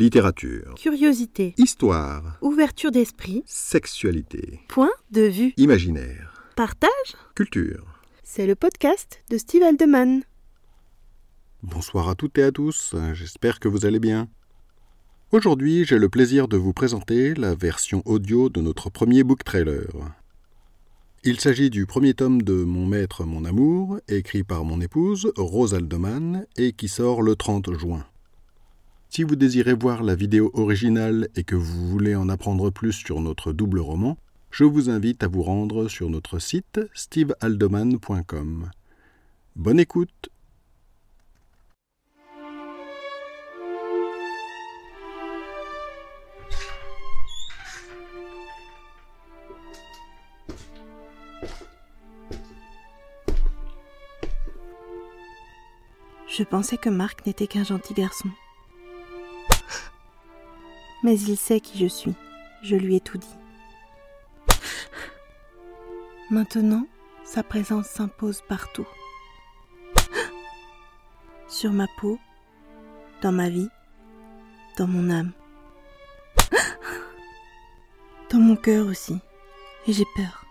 Littérature. Curiosité. Histoire. Ouverture d'esprit. Sexualité. Point de vue. Imaginaire. Partage. Culture. C'est le podcast de Steve Aldeman. Bonsoir à toutes et à tous, j'espère que vous allez bien. Aujourd'hui, j'ai le plaisir de vous présenter la version audio de notre premier book trailer. Il s'agit du premier tome de Mon maître, mon amour, écrit par mon épouse, Rose Aldeman, et qui sort le 30 juin. Si vous désirez voir la vidéo originale et que vous voulez en apprendre plus sur notre double roman, je vous invite à vous rendre sur notre site stevealdoman.com. Bonne écoute Je pensais que Marc n'était qu'un gentil garçon. Mais il sait qui je suis. Je lui ai tout dit. Maintenant, sa présence s'impose partout. Sur ma peau, dans ma vie, dans mon âme. Dans mon cœur aussi. Et j'ai peur.